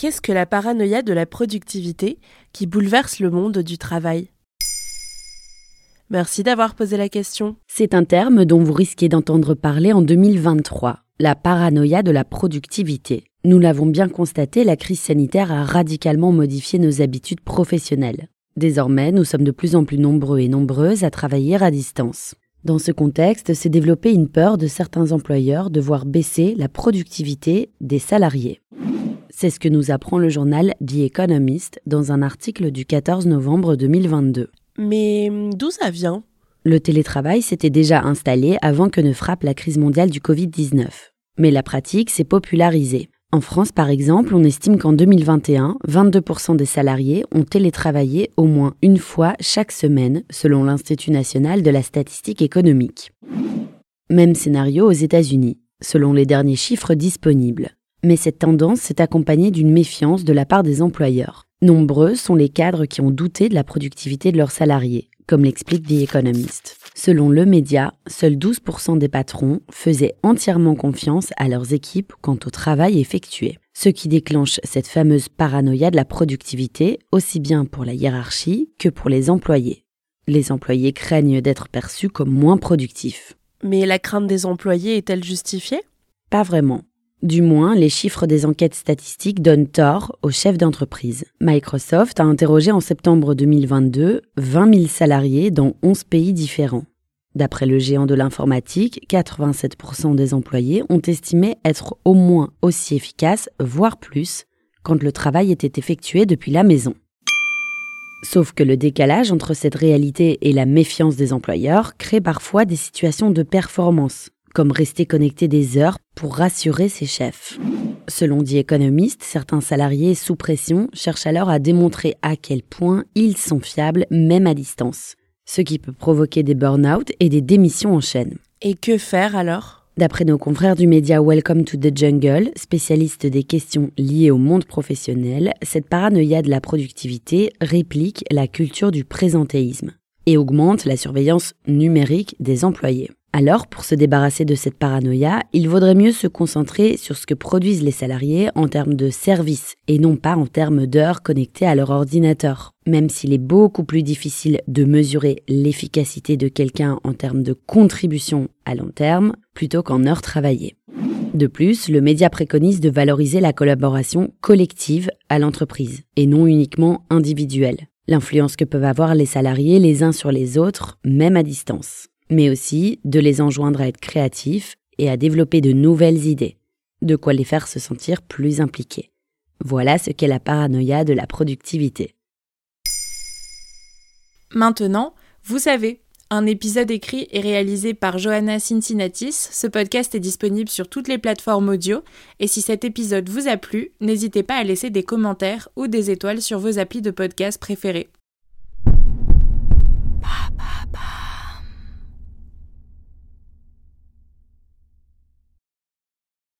Qu'est-ce que la paranoïa de la productivité qui bouleverse le monde du travail? Merci d'avoir posé la question. C'est un terme dont vous risquez d'entendre parler en 2023, la paranoïa de la productivité. Nous l'avons bien constaté, la crise sanitaire a radicalement modifié nos habitudes professionnelles. Désormais, nous sommes de plus en plus nombreux et nombreuses à travailler à distance. Dans ce contexte, s'est développée une peur de certains employeurs de voir baisser la productivité des salariés. C'est ce que nous apprend le journal The Economist dans un article du 14 novembre 2022. Mais d'où ça vient? Le télétravail s'était déjà installé avant que ne frappe la crise mondiale du Covid-19. Mais la pratique s'est popularisée. En France, par exemple, on estime qu'en 2021, 22% des salariés ont télétravaillé au moins une fois chaque semaine, selon l'Institut national de la statistique économique. Même scénario aux États-Unis, selon les derniers chiffres disponibles. Mais cette tendance s'est accompagnée d'une méfiance de la part des employeurs. Nombreux sont les cadres qui ont douté de la productivité de leurs salariés, comme l'explique The Economist. Selon le média, seuls 12% des patrons faisaient entièrement confiance à leurs équipes quant au travail effectué, ce qui déclenche cette fameuse paranoïa de la productivité, aussi bien pour la hiérarchie que pour les employés. Les employés craignent d'être perçus comme moins productifs. Mais la crainte des employés est-elle justifiée? Pas vraiment. Du moins, les chiffres des enquêtes statistiques donnent tort aux chefs d'entreprise. Microsoft a interrogé en septembre 2022 20 000 salariés dans 11 pays différents. D'après le géant de l'informatique, 87% des employés ont estimé être au moins aussi efficaces, voire plus, quand le travail était effectué depuis la maison. Sauf que le décalage entre cette réalité et la méfiance des employeurs crée parfois des situations de performance, comme rester connecté des heures pour rassurer ses chefs. Selon dit économiste, certains salariés sous pression cherchent alors à démontrer à quel point ils sont fiables même à distance, ce qui peut provoquer des burn-out et des démissions en chaîne. Et que faire alors? D'après nos confrères du média Welcome to the Jungle, spécialistes des questions liées au monde professionnel, cette paranoïa de la productivité réplique la culture du présentéisme et augmente la surveillance numérique des employés. Alors, pour se débarrasser de cette paranoïa, il vaudrait mieux se concentrer sur ce que produisent les salariés en termes de services et non pas en termes d'heures connectées à leur ordinateur. Même s'il est beaucoup plus difficile de mesurer l'efficacité de quelqu'un en termes de contribution à long terme plutôt qu'en heures travaillées. De plus, le média préconise de valoriser la collaboration collective à l'entreprise et non uniquement individuelle. L'influence que peuvent avoir les salariés les uns sur les autres, même à distance mais aussi de les enjoindre à être créatifs et à développer de nouvelles idées, de quoi les faire se sentir plus impliqués. Voilà ce qu'est la paranoïa de la productivité. Maintenant, vous savez, un épisode écrit et réalisé par Johanna Cincinnatis. Ce podcast est disponible sur toutes les plateformes audio. Et si cet épisode vous a plu, n'hésitez pas à laisser des commentaires ou des étoiles sur vos applis de podcast préférés.